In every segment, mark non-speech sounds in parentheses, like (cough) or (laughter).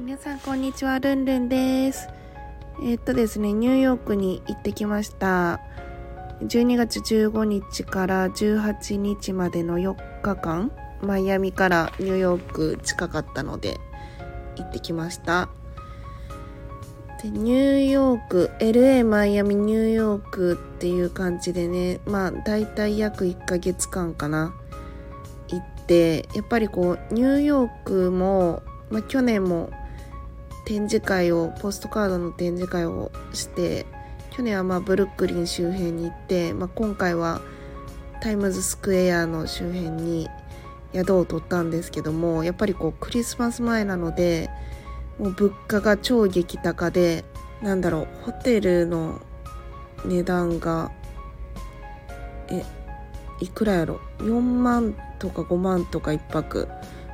皆さんこんにちは、ルンルンです。えーっとですね、ニューヨークに行ってきました。12月15日から18日までの4日間、マイアミからニューヨーク近かったので行ってきました。でニューヨーク LA マイアミニューヨークっていう感じでねまあ大体約1ヶ月間かな行ってやっぱりこうニューヨークも、まあ、去年も展示会をポストカードの展示会をして去年はまあブルックリン周辺に行って、まあ、今回はタイムズスクエアの周辺に宿を取ったんですけどもやっぱりこうクリスマス前なのでもう物価が超激高でなんだろうホテルの値段がえいくらやろ4万とか5万とか1泊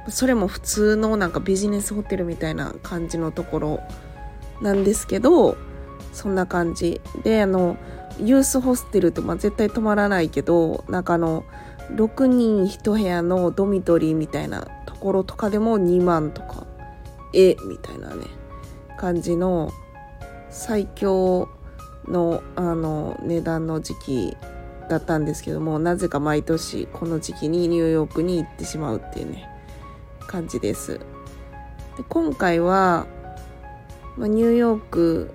それも普通のなんかビジネスホテルみたいな感じのところなんですけどそんな感じ。であのユースホステルってまあ絶対泊まらないけどなんかあの6人1部屋のドミトリーみたいなところとかでも2万とかえみたいなね感じの最強のあの値段の時期だったんですけどもなぜか毎年この時期にニューヨークに行ってしまうっていうね。感じです。で今回は、ま、ニューヨーク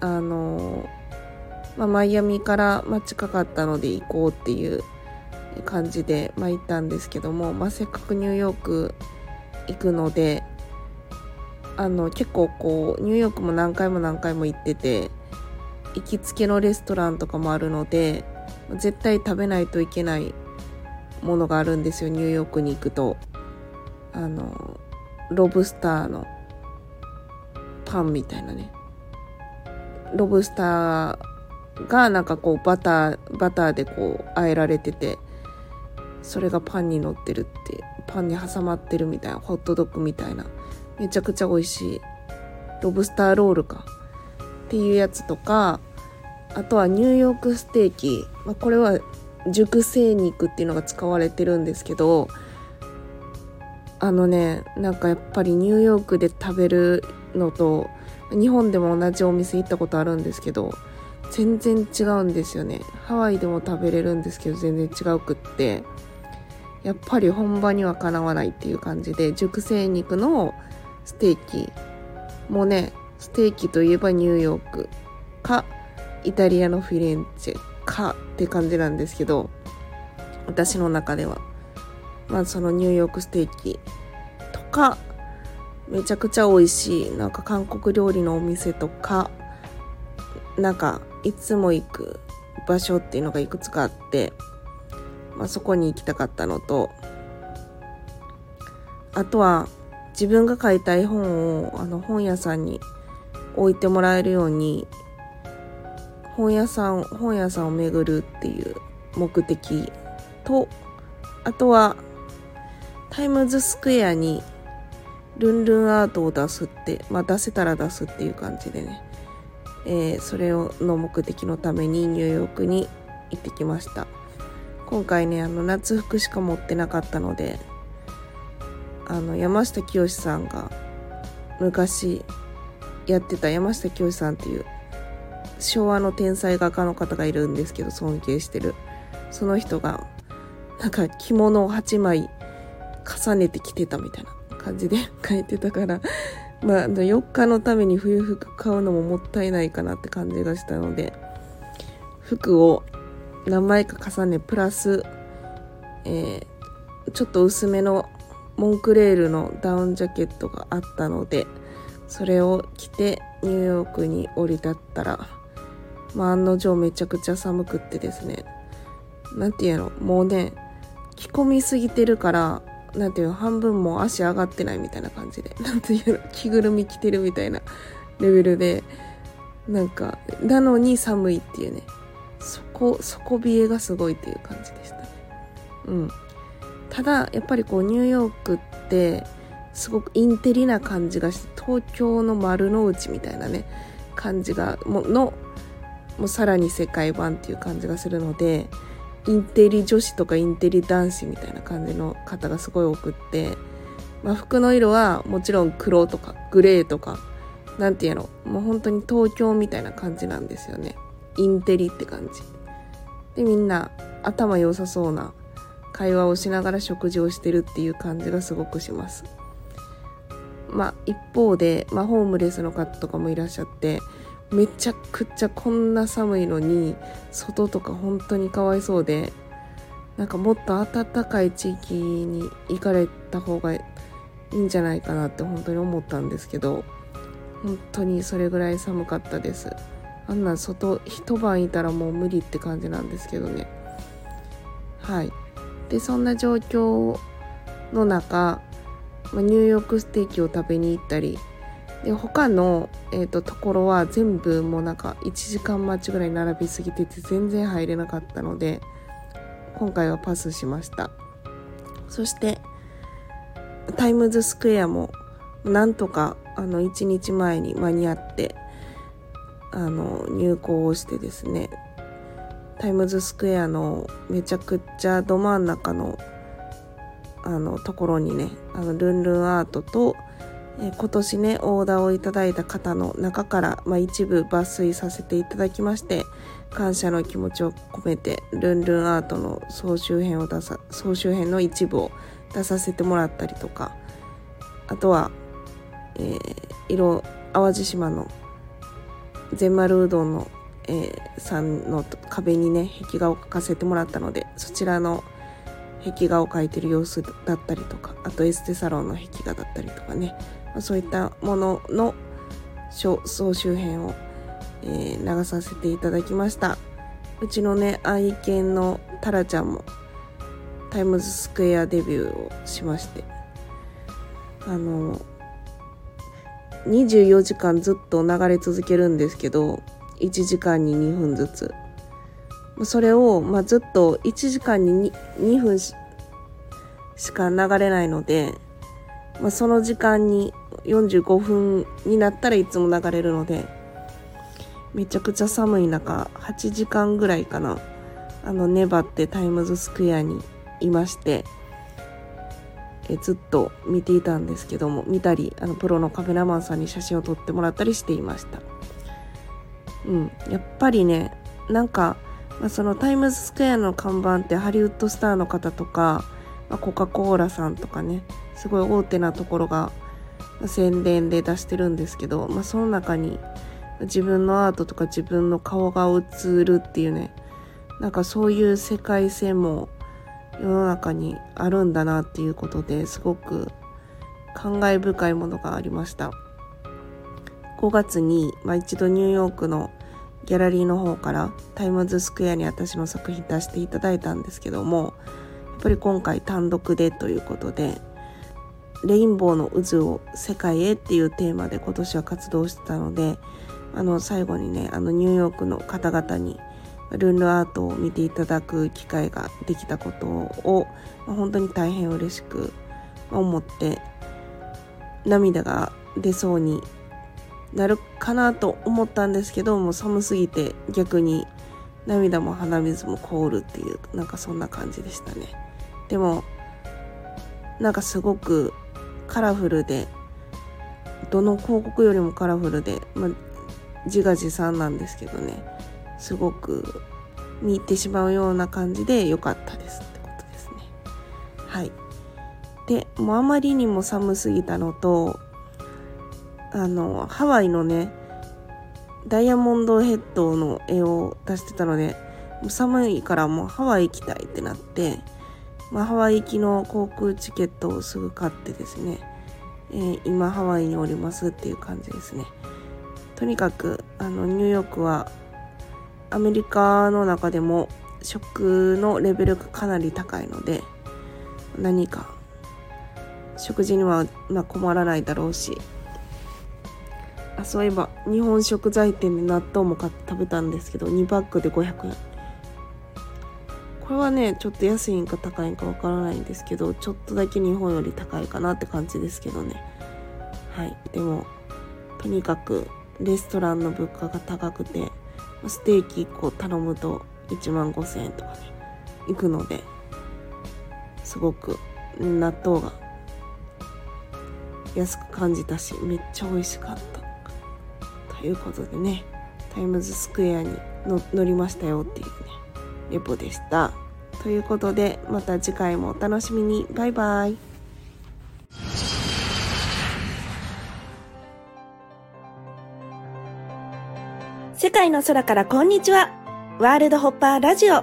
あの、ま、マイアミから、ま、近かったので行こうっていう感じで、ま、行ったんですけども、ま、せっかくニューヨーク行くのであの結構こうニューヨークも何回も何回も行ってて行きつけのレストランとかもあるので絶対食べないといけないものがあるんですよニューヨークに行くと。あのロブスターのパンみたいなね。ロブスターがなんかこうバターバターでこう和えられててそれがパンに乗ってるってパンに挟まってるみたいなホットドッグみたいなめちゃくちゃ美味しいロブスターロールかっていうやつとかあとはニューヨークステーキ、まあ、これは熟成肉っていうのが使われてるんですけどあのねなんかやっぱりニューヨークで食べるのと日本でも同じお店行ったことあるんですけど全然違うんですよね。ハワイでも食べれるんですけど全然違うくってやっぱり本場にはかなわないっていう感じで熟成肉のステーキもねステーキといえばニューヨークかイタリアのフィレンチェかって感じなんですけど私の中では。まあそのニューヨークステーキとかめちゃくちゃ美味しい。なんか韓国料理のお店とかなんかいつも行く場所っていうのがいくつかあって、まあ、そこに行きたかったのとあとは自分が買いたい本をあの本屋さんに置いてもらえるように本屋さん本屋さんを巡るっていう目的とあとはタイムズスクエアにルンルンアートを出すってまあ出せたら出すっていう感じでね、えーそれをの目的のためにニューヨークに行ってきました。今回ねあの夏服しか持ってなかったのであの山下清さんが昔やってた山下清さんっていう昭和の天才画家の方がいるんですけど尊敬してる。その人がなんか着物を8枚重ねて着てたみたいな感じで書いてたから (laughs) まあ4日のために冬服買うのももったいないかなって感じがしたので服を何枚か重ねプラス、えーちょっと薄めのモンクレールのダウンジャケットがあったのでそれを着てニューヨークに降り立ったら、まあ、案の定めちゃくちゃ寒くってですねなんていうのもうね着込みすぎてるからなんていう半分も足上がってないみたいな感じで (laughs) なんていうの着ぐるみ着てるみたいなレベルでなんかなのに寒いっていうね。そこ底冷えがすごいっていう感じでしたね。うん。ただやっぱりこうニューヨークってすごくインテリな感じがして東京の丸の内みたいなね感じがものもうさらに世界版っていう感じがするのでインテリ女子とかインテリ男子みたいな感じの方がすごい多くって、まあ、服の色はもちろん黒とかグレーとかなんていうのもう本当に東京みたいな感じなんですよね。インテリって感じ。でみんな頭良さそうな会話をしながら食事をしてるっていう感じがすごくします。まあ一方で、まあ、ホームレスの方とかもいらっしゃってめちゃくちゃこんな寒いのに外とか本当にかわいそうでなんかもっと暖かい地域に行かれた方がいいんじゃないかなって本当に思ったんですけど本当にそれぐらい寒かったです。あんな外一晩いたらもう無理って感じなんですけどね。はい。でそんな状況の中、ニューヨークステーキを食べに行ったりで他の、えーと、ところは全部もうなんか1時間待ちぐらい並びすぎてて全然入れなかったので今回はパスしました。そしてタイムズスクエアもなんとかあの1日前に間に合ってあの入校をしてですねタイムズスクエアのめちゃくちゃど真ん中のあのところにねあのルンルンアートとえ今年ねオーダーをいただいた方の中から、まあ、一部抜粋させていただきまして感謝の気持ちを込めてルンルンアートの総集編を出さ総集編の一部を出させてもらったりとかあとは、えー、色淡路島の全丸うどんの、えー、さんの壁にね壁画を描かせてもらったのでそちらの壁画を描いてる様子だったりとかあとエステサロンの壁画だったりとかねそういったものの総集編を、えー、流させていただきました。うちのね愛犬のタラちゃんもタイムズスクエアデビューをしましてあの24時間ずっと流れ続けるんですけど1時間に2分ずつ。それを、まあ、ずっと1時間に 2, 2分しか流れないので、まあ、その時間に45分になったらいつも流れるのでめちゃくちゃ寒い中8時間ぐらいかな。あの粘ってタイムズスクエアにいましてえずっと見ていたんですけども見たりあのプロのカメラマンさんに写真を撮ってもらったりしていました。うん。やっぱりねなんか、まあ、そのタイムズスクエアの看板ってハリウッドスターの方とか、まあ、コカ・コーラさんとかねすごい大手なところが宣伝で出してるんですけど、まあ、その中に自分のアートとか自分の顔が映るっていうねなんかそういう世界線も世の中にあるんだなっていうことですごく感慨深いものがありました。5月に、まあ、一度ニューヨークのギャラリーの方からタイムズスクエアに私の作品出していただいたんですけどもやっぱり今回単独でということでレインボーの渦を世界へっていうテーマで今年は活動してたのであの最後にねあのニューヨークの方々にルンルアートを見ていただく機会ができたことを、本当に大変嬉しく思って涙が出そうになるかなと思ったんですけどもう寒すぎて逆に涙も鼻水も凍るっていうなんかそんな感じでしたね。でもなんかすごくカラフルでどの広告よりもカラフルで、まあ、自画自賛なんですけどね。すごく見入ってしまうような感じで良かったですってことですね。はい。でもうあまりにも寒すぎたのとあのハワイのねダイヤモンドヘッドの絵を出してたので寒いからもうハワイ行きたいってなってまあ、ハワイ行きの航空チケットをすぐ買ってですね、えー、今ハワイにおりますっていう感じですね。とにかくあのニューヨークはアメリカの中でも食のレベルがかなり高いので何か食事にはま困らないだろうし。あそういえば日本食材店で納豆も買って食べたんですけど2パックで500円。これはねちょっと安いんか高いんかわからないんですけどちょっとだけ日本より高いかなって感じですけどね。はい。でもとにかくレストランの物価が高くてステーキ1個頼むと1万5000円とかね行くのですごく納豆が安く感じたしめっちゃ美味しかった。ということでねタイムズスクエアに乗りましたよっていうねレポでした。ということでまた次回もお楽しみに。バイバイ。世界の空からこんにちは。ワールドホッパーラジオ。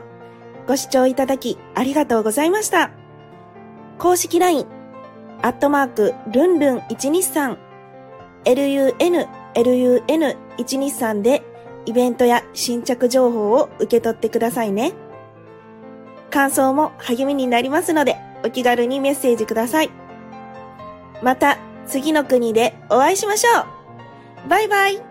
ご視聴いただきありがとうございました。公式 LINE アットマークルンルン123 lun lun123 でイベントや新着情報を受け取ってくださいね。感想も励みになりますので、お気軽にメッセージください。また次の国でお会いしましょうバイバイ